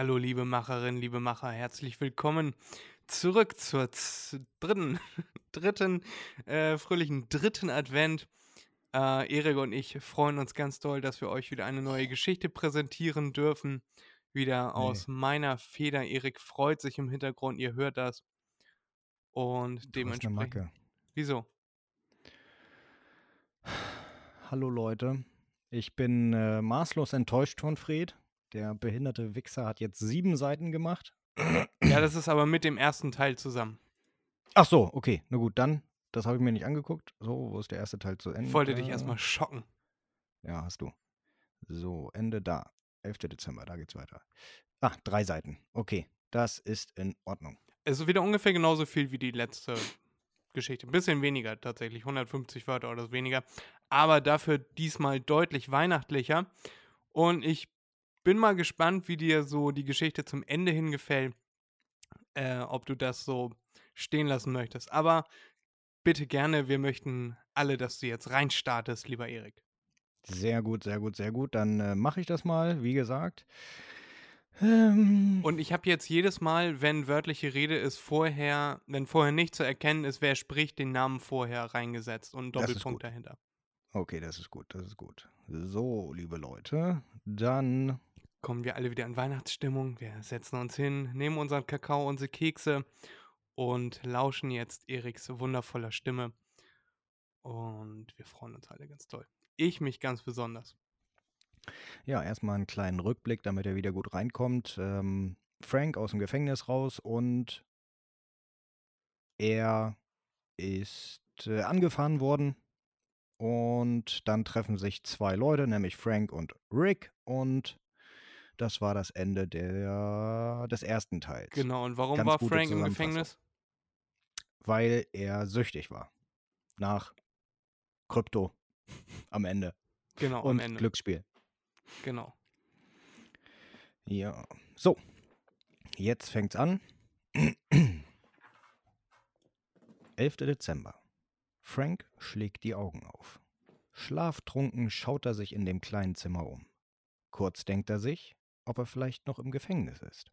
Hallo, liebe Macherinnen, liebe Macher, herzlich willkommen zurück zur dritten, dritten äh, fröhlichen dritten Advent. Äh, Erik und ich freuen uns ganz doll, dass wir euch wieder eine neue Geschichte präsentieren dürfen. Wieder Nee, aus meiner Feder. Erik freut sich im Hintergrund, ihr hört das. Und du eine dementsprechend. Macke. Wieso? Hallo Leute, ich bin äh, maßlos enttäuscht von Fred. Der behinderte Wichser hat jetzt sieben Seiten gemacht. Ja, das ist aber mit dem ersten Teil zusammen. Ach so, okay, na gut, dann, das habe ich mir nicht angeguckt. So, wo ist der erste Teil zu Ich Ende? wollte dich erstmal schocken. Ja, hast du. So, Ende da. 11. Dezember, da geht's weiter. Ah, drei Seiten. Okay, das ist in Ordnung. Es ist wieder ungefähr genauso viel wie die letzte Geschichte. Ein bisschen weniger tatsächlich, 150 Wörter oder so weniger. Aber dafür diesmal deutlich weihnachtlicher. Und ich bin mal gespannt, wie dir so die Geschichte zum Ende hin gefällt. Äh, ob du das so stehen lassen möchtest. Aber bitte gerne, wir möchten alle, dass du jetzt reinstartest, lieber Erik. Sehr gut, sehr gut, sehr gut. Dann äh, mache ich das mal, wie gesagt. Ähm, Und ich habe jetzt jedes Mal, wenn wörtliche Rede ist, vorher, wenn vorher nicht zu erkennen ist, wer spricht, den Namen vorher reingesetzt und einen Doppelpunkt dahinter. okay, das ist gut, das ist gut. So, liebe Leute, dann kommen wir alle wieder in Weihnachtsstimmung. Wir setzen uns hin, nehmen unseren Kakao, unsere Kekse und lauschen jetzt Eriks wundervoller Stimme. Und wir freuen uns alle ganz toll. Ich mich ganz besonders. Ja, erstmal einen kleinen Rückblick, damit er wieder gut reinkommt. Ähm, Frank aus dem Gefängnis raus und er ist äh, angefahren worden. Und dann treffen sich zwei Leute, nämlich Frank und Rick. Und das war das Ende der, des ersten Teils. Genau, und warum Ganz war Frank im. Gefängnis? Weil er süchtig war. Nach Krypto am Ende. Genau, am Und Ende. Glücksspiel. Genau. Ja. So. Jetzt fängt's an. 11. Dezember. Frank schlägt die Augen auf. Schlaftrunken schaut er sich in dem kleinen Zimmer um. Kurz denkt er sich, ob er vielleicht noch im Gefängnis ist.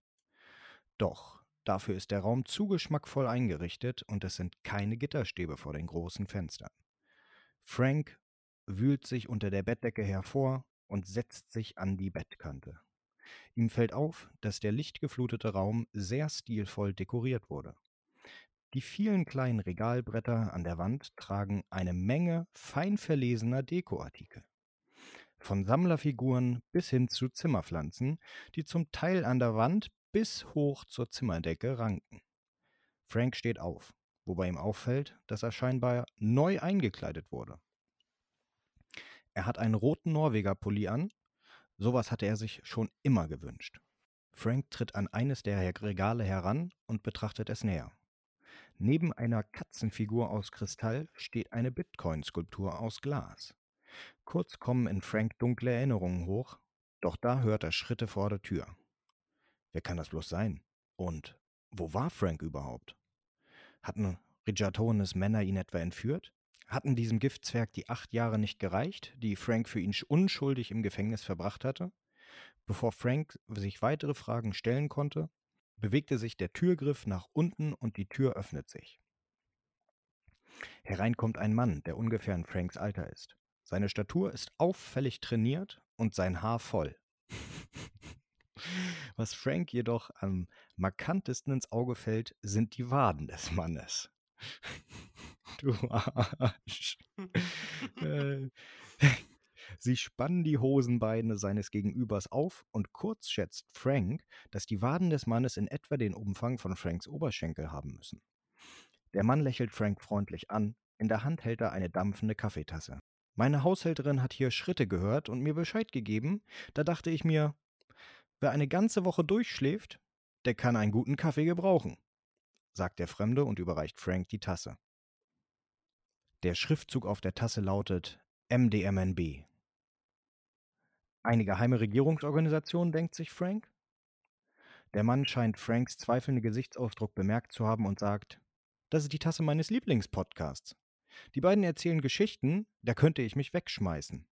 Doch, dafür ist der Raum zu geschmackvoll eingerichtet und es sind keine Gitterstäbe vor den großen Fenstern. Frank wühlt sich unter der Bettdecke hervor und setzt sich an die Bettkante. Ihm fällt auf, dass der lichtgeflutete Raum sehr stilvoll dekoriert wurde. Die vielen kleinen Regalbretter an der Wand tragen eine Menge fein verlesener Dekoartikel. Von Sammlerfiguren bis hin zu Zimmerpflanzen, die zum Teil an der Wand bis hoch zur Zimmerdecke ranken. Frank steht auf, wobei ihm auffällt, dass er scheinbar neu eingekleidet wurde. Er hat einen roten Norweger-Pulli an, sowas hatte er sich schon immer gewünscht. Frank tritt an eines der Regale heran und betrachtet es näher. Neben einer Katzenfigur aus Kristall steht eine Bitcoin-Skulptur aus Glas. Kurz kommen in Frank dunkle Erinnerungen hoch, doch da hört er Schritte vor der Tür. Wer kann das bloß sein? Und wo war Frank überhaupt? Hatten Rijatones Männer ihn etwa entführt? Hatten diesem Giftzwerg die acht Jahre nicht gereicht, die Frank für ihn sch- unschuldig im Gefängnis verbracht hatte? Bevor Frank sich weitere Fragen stellen konnte, bewegte sich der Türgriff nach unten und die Tür öffnet sich. Herein kommt ein Mann, der ungefähr in Franks Alter ist. Seine Statur ist auffällig trainiert und sein Haar voll. Was Frank jedoch am markantesten ins Auge fällt, sind die Waden des Mannes. Du Arsch. Äh, Sie spannen die Hosenbeine seines Gegenübers auf und kurz schätzt Frank, dass die Waden des Mannes in etwa den Umfang von Franks Oberschenkel haben müssen. Der Mann lächelt Frank freundlich an, in der Hand hält er eine dampfende Kaffeetasse. Meine Haushälterin hat hier Schritte gehört und mir Bescheid gegeben, da dachte ich mir, wer eine ganze Woche durchschläft, der kann einen guten Kaffee gebrauchen, sagt der Fremde und überreicht Frank die Tasse. Der Schriftzug auf der Tasse lautet MDMNB. Eine geheime Regierungsorganisation, denkt sich Frank. Der Mann scheint Franks zweifelnden Gesichtsausdruck bemerkt zu haben und sagt, das ist die Tasse meines Lieblingspodcasts. Die beiden erzählen Geschichten, da könnte ich mich wegschmeißen.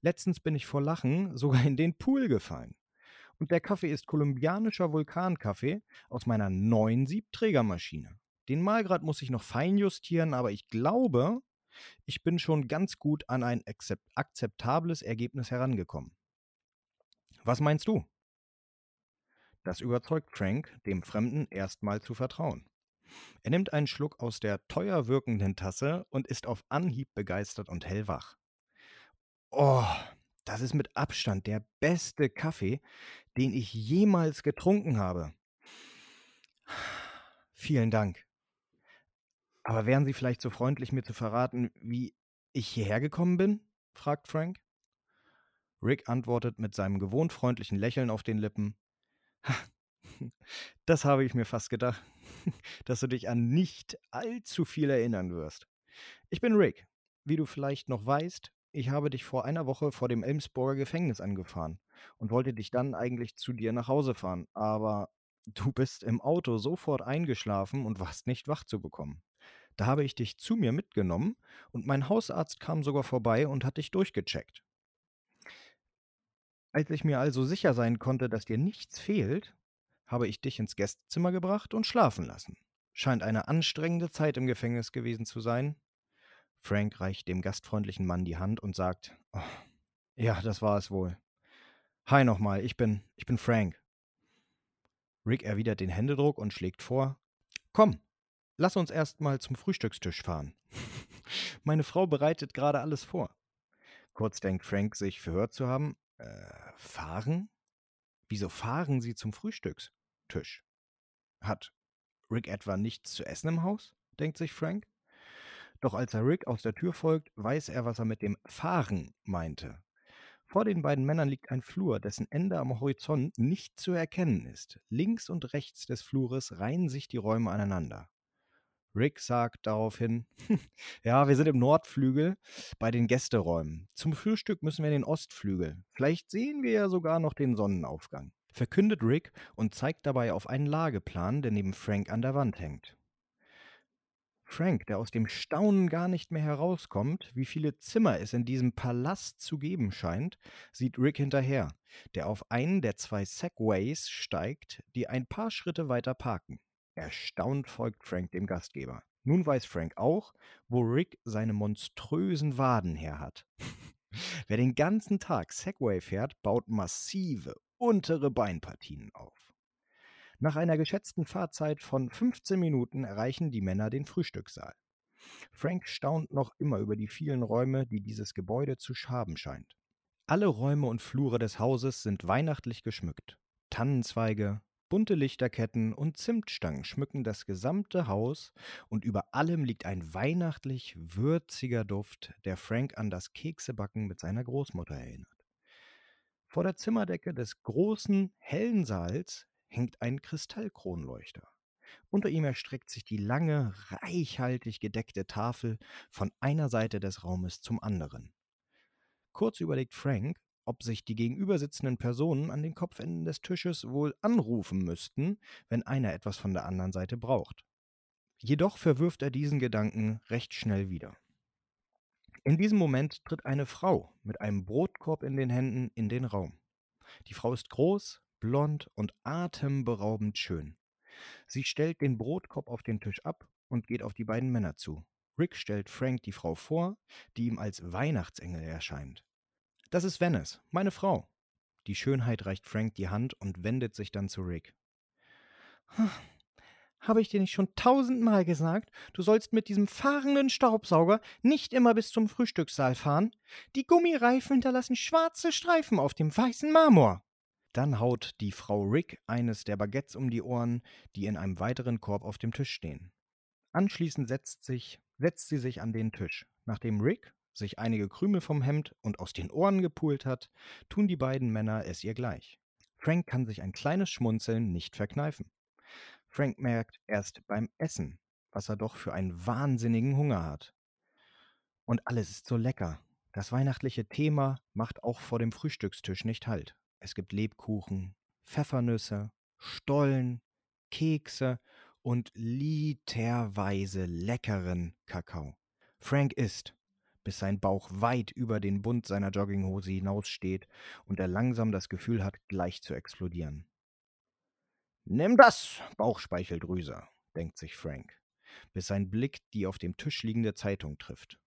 Letztens bin ich vor Lachen sogar in den Pool gefallen. Und der Kaffee ist kolumbianischer Vulkankaffee aus meiner neuen Siebträgermaschine. Den Malgrad muss ich noch fein justieren, aber ich glaube, ich bin schon ganz gut an ein akzeptables Ergebnis herangekommen. Was meinst du? Das überzeugt Frank, dem Fremden erstmal zu vertrauen. Er nimmt einen Schluck aus der teuer wirkenden Tasse und ist auf Anhieb begeistert und hellwach. Oh, das ist mit Abstand der beste Kaffee, den ich jemals getrunken habe. Vielen Dank. Aber wären Sie vielleicht so freundlich, mir zu verraten, wie ich hierher gekommen bin? fragt Frank. Rick antwortet mit seinem gewohnt freundlichen Lächeln auf den Lippen. Das habe ich mir fast gedacht, dass du dich an nicht allzu viel erinnern wirst. Ich bin Rick. Wie du vielleicht noch weißt, ich habe dich vor einer Woche vor dem Elmsburger Gefängnis angefahren und wollte dich dann eigentlich zu dir nach Hause fahren, aber du bist im Auto sofort eingeschlafen und warst nicht wach zu bekommen. Da habe ich dich zu mir mitgenommen und mein Hausarzt kam sogar vorbei und hat dich durchgecheckt. Als ich mir also sicher sein konnte, dass dir nichts fehlt, habe ich dich ins Gästezimmer gebracht und schlafen lassen. Scheint eine anstrengende Zeit im Gefängnis gewesen zu sein. Frank reicht dem gastfreundlichen Mann die Hand und sagt: oh, Ja, das war es wohl. Hi nochmal, ich bin, ich bin Frank. Rick erwidert den Händedruck und schlägt vor: Komm, Lass uns erst mal zum Frühstückstisch fahren. Meine Frau bereitet gerade alles vor. Kurz denkt Frank sich verhört zu haben. Äh, fahren? Wieso fahren Sie zum Frühstückstisch? Hat Rick etwa nichts zu essen im Haus? denkt sich Frank. Doch als er Rick aus der Tür folgt, weiß er, was er mit dem Fahren meinte. Vor den beiden Männern liegt ein Flur, dessen Ende am Horizont nicht zu erkennen ist. Links und rechts des Flures reihen sich die Räume aneinander. Rick sagt daraufhin, ja, wir sind im Nordflügel bei den Gästeräumen. Zum Frühstück müssen wir in den Ostflügel. Vielleicht sehen wir ja sogar noch den Sonnenaufgang. Verkündet Rick und zeigt dabei auf einen Lageplan, der neben Frank an der Wand hängt. Frank, der aus dem Staunen gar nicht mehr herauskommt, wie viele Zimmer es in diesem Palast zu geben scheint, sieht Rick hinterher, der auf einen der zwei Segways steigt, die ein paar Schritte weiter parken. Erstaunt folgt Frank dem Gastgeber. Nun weiß Frank auch, wo Rick seine monströsen Waden her hat. Wer den ganzen Tag Segway fährt, baut massive untere Beinpartien auf. Nach einer geschätzten Fahrzeit von 15 Minuten erreichen die Männer den Frühstückssaal. Frank staunt noch immer über die vielen Räume, die dieses Gebäude zu haben scheint. Alle Räume und Flure des Hauses sind weihnachtlich geschmückt. Tannenzweige, Bunte Lichterketten und Zimtstangen schmücken das gesamte Haus und über allem liegt ein weihnachtlich würziger Duft, der Frank an das Keksebacken mit seiner Großmutter erinnert. Vor der Zimmerdecke des großen, hellen Saals hängt ein Kristallkronleuchter. Unter ihm erstreckt sich die lange, reichhaltig gedeckte Tafel von einer Seite des Raumes zum anderen. Kurz überlegt Frank, ob sich die gegenübersitzenden Personen an den Kopfenden des Tisches wohl anrufen müssten, wenn einer etwas von der anderen Seite braucht. Jedoch verwirft er diesen Gedanken recht schnell wieder. In diesem Moment tritt eine Frau mit einem Brotkorb in den Händen in den Raum. Die Frau ist groß, blond und atemberaubend schön. Sie stellt den Brotkorb auf den Tisch ab und geht auf die beiden Männer zu. Rick stellt Frank die Frau vor, die ihm als Weihnachtsengel erscheint. Das ist Venice, meine Frau. Die Schönheit reicht Frank die Hand und wendet sich dann zu Rick. Habe ich dir nicht schon tausendmal gesagt, du sollst mit diesem fahrenden Staubsauger nicht immer bis zum Frühstückssaal fahren? Die Gummireifen hinterlassen schwarze Streifen auf dem weißen Marmor. Dann haut die Frau Rick eines der Baguettes um die Ohren, die in einem weiteren Korb auf dem Tisch stehen. Anschließend setzt, sich, setzt sie sich an den Tisch. Nachdem Rick sich einige Krümel vom Hemd und aus den Ohren gepult hat, tun die beiden Männer es ihr gleich. Frank kann sich ein kleines Schmunzeln nicht verkneifen. Frank merkt erst beim Essen, was er doch für einen wahnsinnigen Hunger hat. Und alles ist so lecker. Das weihnachtliche Thema macht auch vor dem Frühstückstisch nicht Halt. Es gibt Lebkuchen, Pfeffernüsse, Stollen, Kekse und literweise leckeren Kakao. Frank isst, bis sein Bauch weit über den Bund seiner Jogginghose hinaussteht und er langsam das Gefühl hat, gleich zu explodieren. Nimm das, Bauchspeicheldrüse, denkt sich Frank, bis sein Blick die auf dem Tisch liegende Zeitung trifft.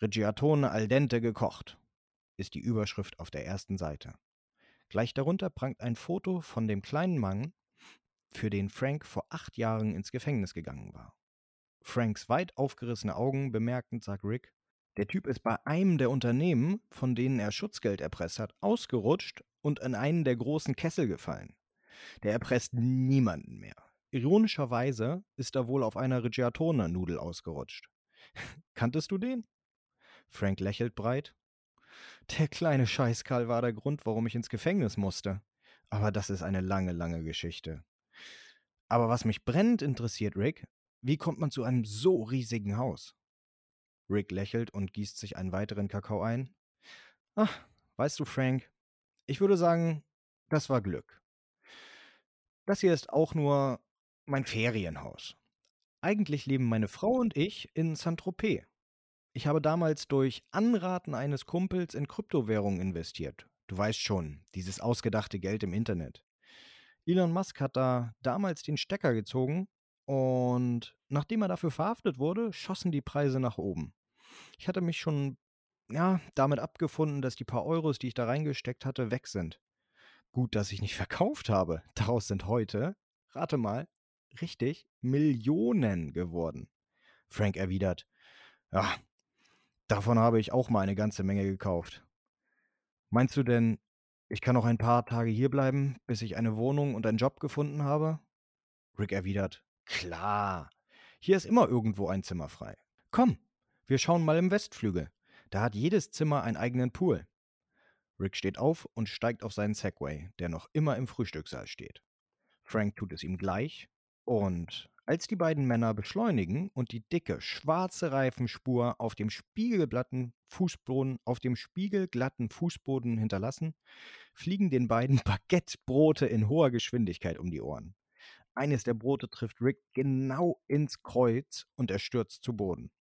Reggiatone al dente gekocht, ist die Überschrift auf der ersten Seite. Gleich darunter prangt ein Foto von dem kleinen Mann, für den Frank vor acht Jahren ins Gefängnis gegangen war. Franks weit aufgerissene Augen bemerkend sagt Rick, der Typ ist bei einem der Unternehmen, von denen er Schutzgeld erpresst hat, ausgerutscht und in einen der großen Kessel gefallen. Der erpresst niemanden mehr. Ironischerweise ist er wohl auf einer Reggiatone-Nudel ausgerutscht. Kanntest du den? Frank lächelt breit. Der kleine Scheißkerl war der Grund, warum ich ins Gefängnis musste. Aber das ist eine lange, lange Geschichte. Aber was mich brennend interessiert, Rick, wie kommt man zu einem so riesigen Haus? Rick lächelt und gießt sich einen weiteren Kakao ein. Ach, weißt du, Frank, ich würde sagen, das war Glück. Das hier ist auch nur mein Ferienhaus. Eigentlich leben meine Frau und ich in Saint-Tropez. Ich habe damals durch Anraten eines Kumpels in Kryptowährungen investiert. Du weißt schon, dieses ausgedachte Geld im Internet. Elon Musk hat da damals den Stecker gezogen und nachdem er dafür verhaftet wurde, schossen die Preise nach oben. Ich hatte mich schon ja, damit abgefunden, dass die paar Euros, die ich da reingesteckt hatte, weg sind. Gut, dass ich nicht verkauft habe. Daraus sind heute, rate mal, richtig, Millionen geworden. Frank erwidert, ja, davon habe ich auch mal eine ganze Menge gekauft. Meinst du denn, ich kann noch ein paar Tage hierbleiben, bis ich eine Wohnung und einen Job gefunden habe? Rick erwidert, klar. Hier ist immer irgendwo ein Zimmer frei. Komm, wir schauen mal im Westflügel. Da hat jedes Zimmer einen eigenen Pool. Rick steht auf und steigt auf seinen Segway, der noch immer im Frühstückssaal steht. Frank tut es ihm gleich und als die beiden Männer beschleunigen und die dicke, schwarze Reifenspur auf dem spiegelglatten Fußboden, auf dem spiegelglatten Fußboden hinterlassen, fliegen den beiden Baguettebrote in hoher Geschwindigkeit um die Ohren. Eines der Brote trifft Rick genau ins Kreuz und er stürzt zu Boden.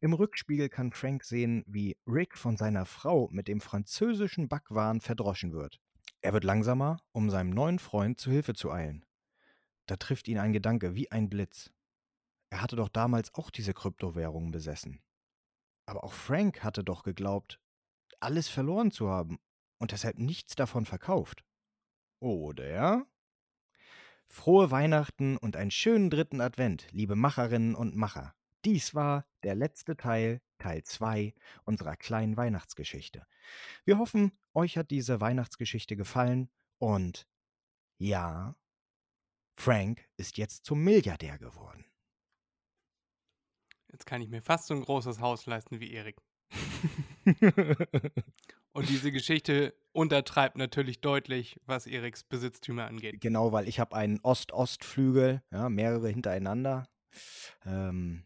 Im Rückspiegel kann Frank sehen, wie Rick von seiner Frau mit dem französischen Backwaren verdroschen wird. Er wird langsamer, um seinem neuen Freund zu Hilfe zu eilen. Da trifft ihn ein Gedanke wie ein Blitz. Er hatte doch damals auch diese Kryptowährungen besessen. Aber auch Frank hatte doch geglaubt, alles verloren zu haben und deshalb nichts davon verkauft. Oder? Frohe Weihnachten und einen schönen dritten Advent, liebe Macherinnen und Macher. Dies war der letzte Teil, Teil 2 unserer kleinen Weihnachtsgeschichte. Wir hoffen, euch hat diese Weihnachtsgeschichte gefallen und ja, Frank ist jetzt zum Milliardär geworden. Jetzt kann ich mir fast so ein großes Haus leisten wie Erik. Und diese Geschichte untertreibt natürlich deutlich, was Eriks Besitztümer angeht. Genau, weil ich habe einen Ost-Ost-Flügel, ja, mehrere hintereinander. Ähm,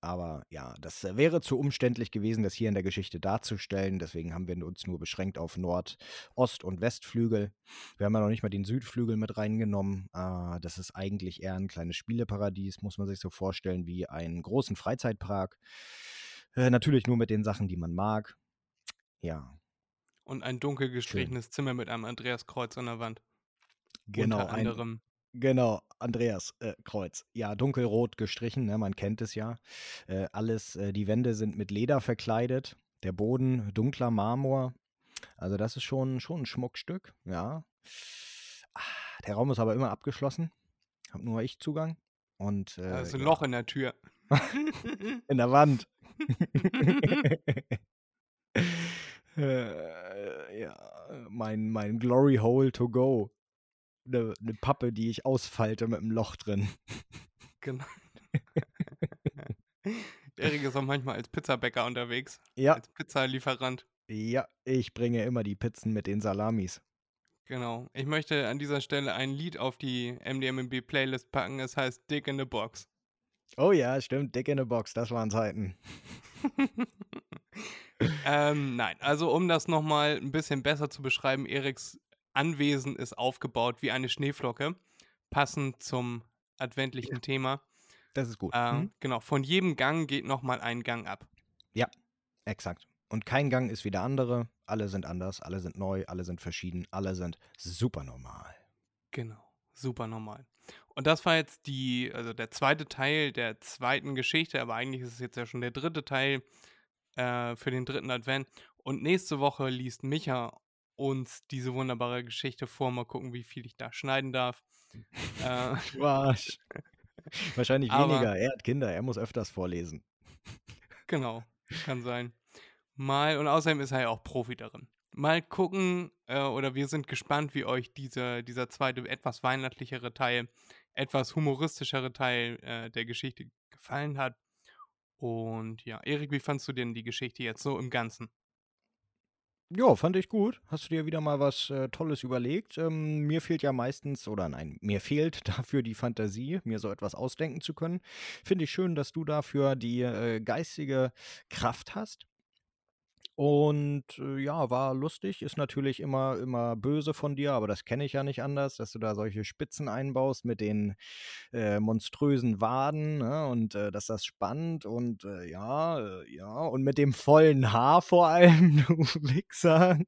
aber ja, das wäre zu umständlich gewesen, das hier in der Geschichte darzustellen. Deswegen haben wir uns nur beschränkt auf Nord-, Ost- und Westflügel. Wir haben ja noch nicht mal den Südflügel mit reingenommen. Äh, das ist eigentlich eher ein kleines Spieleparadies, muss man sich so vorstellen, wie einen großen Freizeitpark. Äh, natürlich nur mit den Sachen, die man mag. Ja. Und ein dunkel gestrichenes. Zimmer mit einem Andreaskreuz an der Wand. Genau. Unter anderem. Genau, Andreas äh, Kreuz. Ja, dunkelrot gestrichen, ne, man kennt es ja. Äh, alles, äh, die Wände sind mit Leder verkleidet. Der Boden dunkler Marmor. Also das ist schon, schon ein Schmuckstück, ja. Ah, der Raum ist aber immer abgeschlossen. Hab nur ich Zugang. Und, da ist ein ja. Loch in der Tür. in der Wand. äh, ja, mein, mein Glory Hole to go eine, eine Pappe, die ich ausfalte mit einem Loch drin. Genau. Erik ist auch manchmal als Pizzabäcker unterwegs. Ja. Als Pizzalieferant. Ja, ich bringe immer die Pizzen mit den Salamis. Genau. Ich möchte an dieser Stelle ein Lied auf die MDMB Playlist packen. Es heißt Dick in the Box. Oh ja, stimmt. Dick in the Box. Das waren Zeiten. ähm, nein, also um das nochmal ein bisschen besser zu beschreiben, Eriks Anwesen ist aufgebaut wie eine Schneeflocke, passend zum adventlichen ja. Thema. Das ist gut. Äh, mhm. Genau, von jedem Gang geht nochmal ein Gang ab. Ja, exakt. Und kein Gang ist wie der andere. Alle sind anders, alle sind neu, alle sind verschieden, alle sind super normal. Genau, super normal. Und das war jetzt die, also der zweite Teil der zweiten Geschichte, aber eigentlich ist es jetzt ja schon der dritte Teil äh, für den dritten Advent. Und nächste Woche liest Micha uns diese wunderbare Geschichte vor. Mal gucken, wie viel ich da schneiden darf. äh? Wahrscheinlich Aber- weniger. Er hat Kinder, er muss öfters vorlesen. Genau, kann sein. Mal, und außerdem ist er ja auch Profi darin. Mal gucken, äh, oder wir sind gespannt, wie euch diese, dieser zweite, etwas weihnachtlichere Teil, etwas humoristischere Teil äh, der Geschichte gefallen hat. Und ja, Erik, wie fandst du denn die Geschichte jetzt so im Ganzen? Ja, fand ich gut. Hast du dir wieder mal was äh, Tolles überlegt? Ähm, mir fehlt ja meistens, oder nein, mir fehlt dafür die Fantasie, mir so etwas ausdenken zu können. Finde ich schön, dass du dafür die äh, geistige Kraft hast. Und äh, ja, war lustig. Ist natürlich immer, immer böse von dir, aber das kenne ich ja nicht anders, dass du da solche Spitzen einbaust mit den äh, monströsen Waden ne? und äh, dass das spannend und äh, ja, äh, ja, und mit dem vollen Haar vor allem, du Wichser.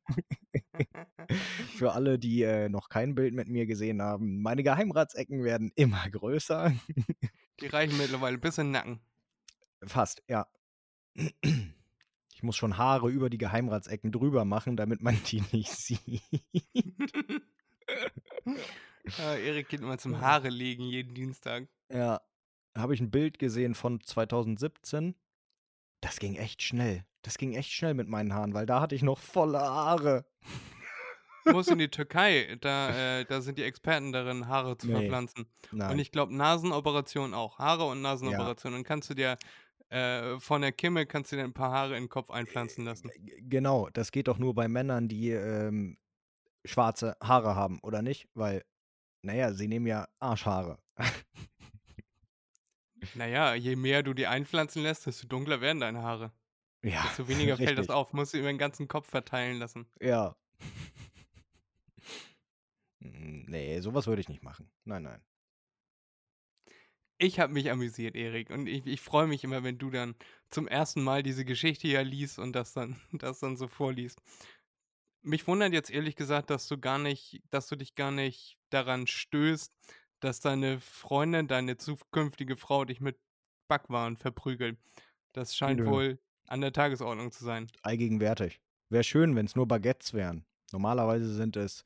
Für alle, die äh, noch kein Bild mit mir gesehen haben, meine Geheimratsecken werden immer größer. Die reichen mittlerweile bis in den Nacken. Fast, ja. Ich muss schon Haare über die Geheimratsecken drüber machen, damit man die nicht sieht. Ja, Erik geht immer zum Haare legen jeden Dienstag. Ja, habe ich ein Bild gesehen von 2017. Das ging echt schnell. Das ging echt schnell mit meinen Haaren, weil da hatte ich noch volle Haare. Du musst in die Türkei, da, äh, da sind die Experten darin, Haare zu Nee, verpflanzen. Nein. Und ich glaube, Nasenoperation auch. Haare und Nasenoperation. Dann kannst du dir äh, von der Kimme kannst du dir ein paar Haare in den Kopf einpflanzen lassen. G- Genau, das geht doch nur bei Männern, die ähm, schwarze Haare haben, oder nicht? Weil, naja, sie nehmen ja Arschhaare. Naja, je mehr du die einpflanzen lässt, desto dunkler werden deine Haare. Ja, Desto weniger fällt das richtig. auf. Musst du über den ganzen Kopf verteilen lassen. Ja. Nee, sowas würde ich nicht machen. Nein, nein. Ich habe mich amüsiert, Erik. Und ich, ich freue mich immer, wenn du dann zum ersten Mal diese Geschichte hier liest und das dann, das dann so vorliest. Mich wundert jetzt ehrlich gesagt, dass du gar nicht, dass du dich gar nicht daran stößt, dass deine Freundin, deine zukünftige Frau dich mit Backwaren verprügelt. Das scheint Nö. wohl an der Tagesordnung zu sein. Allgegenwärtig. Wäre schön, wenn es nur Baguettes wären. Normalerweise sind es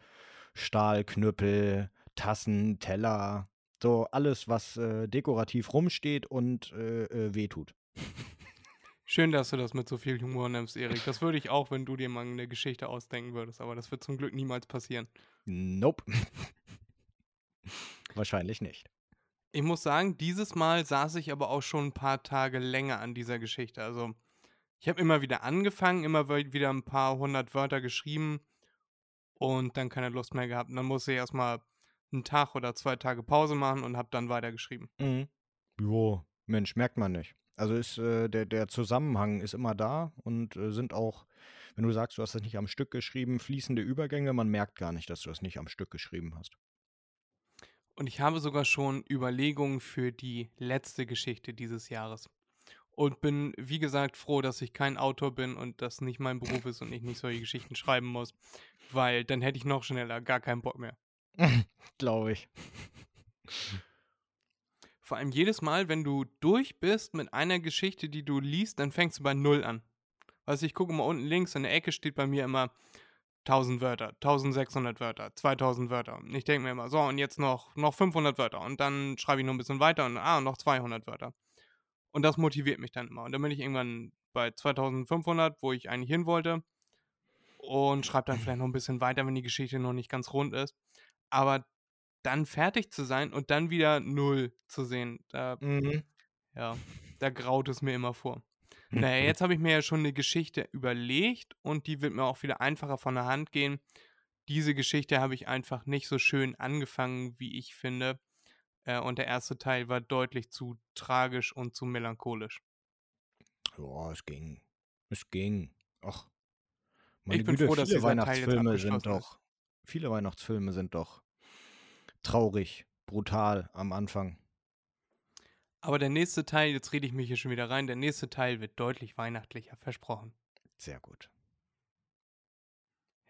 Stahlknüppel, Tassen, Teller, so alles, was äh, dekorativ rumsteht und äh, äh, wehtut. Schön, dass du das mit so viel Humor nimmst, Erik. Das würde ich auch, wenn du dir mal eine Geschichte ausdenken würdest, aber das wird zum Glück niemals passieren. Nope. Wahrscheinlich nicht. Ich muss sagen, dieses Mal saß ich aber auch schon ein paar Tage länger an dieser Geschichte. Also, ich habe immer wieder angefangen, immer wi- wieder ein paar hundert Wörter geschrieben und dann keine Lust mehr gehabt. Und dann musste ich erstmal einen Tag oder zwei Tage Pause machen und habe dann weitergeschrieben. Mhm. Jo, Mensch, merkt man nicht. Also ist äh, der, der Zusammenhang ist immer da und äh, sind auch, wenn du sagst, du hast das nicht am Stück geschrieben, fließende Übergänge, man merkt gar nicht, dass du das nicht am Stück geschrieben hast. Und ich habe sogar schon Überlegungen für die letzte Geschichte dieses Jahres. Und bin, wie gesagt, froh, dass ich kein Autor bin und das nicht mein Beruf ist und ich nicht solche Geschichten schreiben muss. Weil dann hätte ich noch schneller gar keinen Bock mehr. Glaube ich. Vor allem jedes Mal, wenn du durch bist mit einer Geschichte, die du liest, dann fängst du bei Null an. Also ich gucke mal unten links in der Ecke steht bei mir immer 1000 Wörter, 1600 Wörter, 2000 Wörter. Und ich denke mir immer, so und jetzt noch, noch 500 Wörter und dann schreibe ich noch ein bisschen weiter und ah, noch 200 Wörter. Und das motiviert mich dann immer. Und dann bin ich irgendwann bei 2500, wo ich eigentlich hin wollte und schreibe dann vielleicht noch ein bisschen weiter, wenn die Geschichte noch nicht ganz rund ist. Aber dann fertig zu sein und dann wieder Null zu sehen, da Mhm. ja, da graut es mir immer vor. Naja, jetzt habe ich mir ja schon eine Geschichte überlegt und die wird mir auch wieder einfacher von der Hand gehen. Diese Geschichte habe ich einfach nicht so schön angefangen, wie ich finde. Äh, und der erste Teil war deutlich zu tragisch und zu melancholisch. Ja, es ging. Es ging. Ach. Meine Ich bin Güte, froh, dass viele dieser Teil Weihnachtsfilme sind doch. Viele Weihnachtsfilme sind doch traurig, brutal am Anfang. Aber der nächste Teil, jetzt rede ich mich hier schon wieder rein, der nächste Teil wird deutlich weihnachtlicher, versprochen. Sehr gut.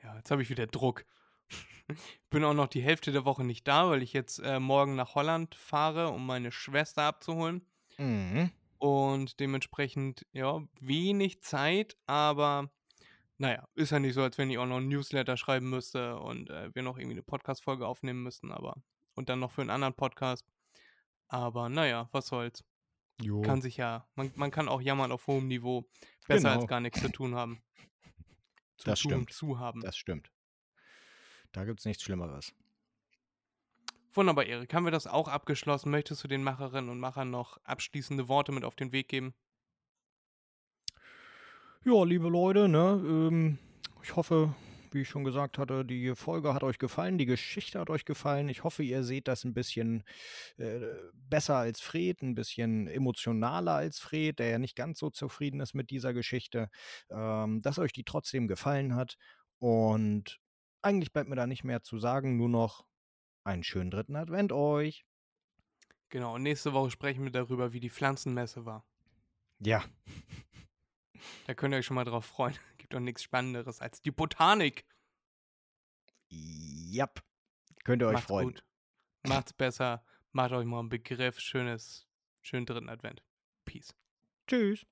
Ja, jetzt habe ich wieder Druck. Bin auch noch die Hälfte der Woche nicht da, weil ich jetzt äh, morgen nach Holland fahre, um meine Schwester abzuholen. Mhm. Und dementsprechend, ja, wenig Zeit, aber naja, ist ja nicht so, als wenn ich auch noch ein Newsletter schreiben müsste und äh, wir noch irgendwie eine Podcast-Folge aufnehmen müssten, aber und dann noch für einen anderen Podcast. Aber naja, was soll's. Jo. Kann sich ja, man, man kann auch jammern auf hohem Niveau. Besser Genau. als gar nichts zu tun haben. Zu Das tun, stimmt. zu haben. Das stimmt. Da gibt es nichts Schlimmeres. Wunderbar, Erik. Haben wir das auch abgeschlossen? Möchtest du den Macherinnen und Machern noch abschließende Worte mit auf den Weg geben? Ja, liebe Leute, ne, ähm, ich hoffe, wie ich schon gesagt hatte, die Folge hat euch gefallen, die Geschichte hat euch gefallen. Ich hoffe, ihr seht das ein bisschen äh, besser als Fred, ein bisschen emotionaler als Fred, der ja nicht ganz so zufrieden ist mit dieser Geschichte, ähm, dass euch die trotzdem gefallen hat. Und eigentlich bleibt mir da nicht mehr zu sagen, nur noch einen schönen dritten Advent euch. Genau, und nächste Woche sprechen wir darüber, wie die Pflanzenmesse war. Ja, Da könnt ihr euch schon mal drauf freuen. Gibt doch nichts Spannenderes als die Botanik. ja, könnt ihr euch Macht's freuen. gut. Macht's besser. Macht euch mal einen Begriff. Schönes, schönen dritten Advent. Peace. Tschüss.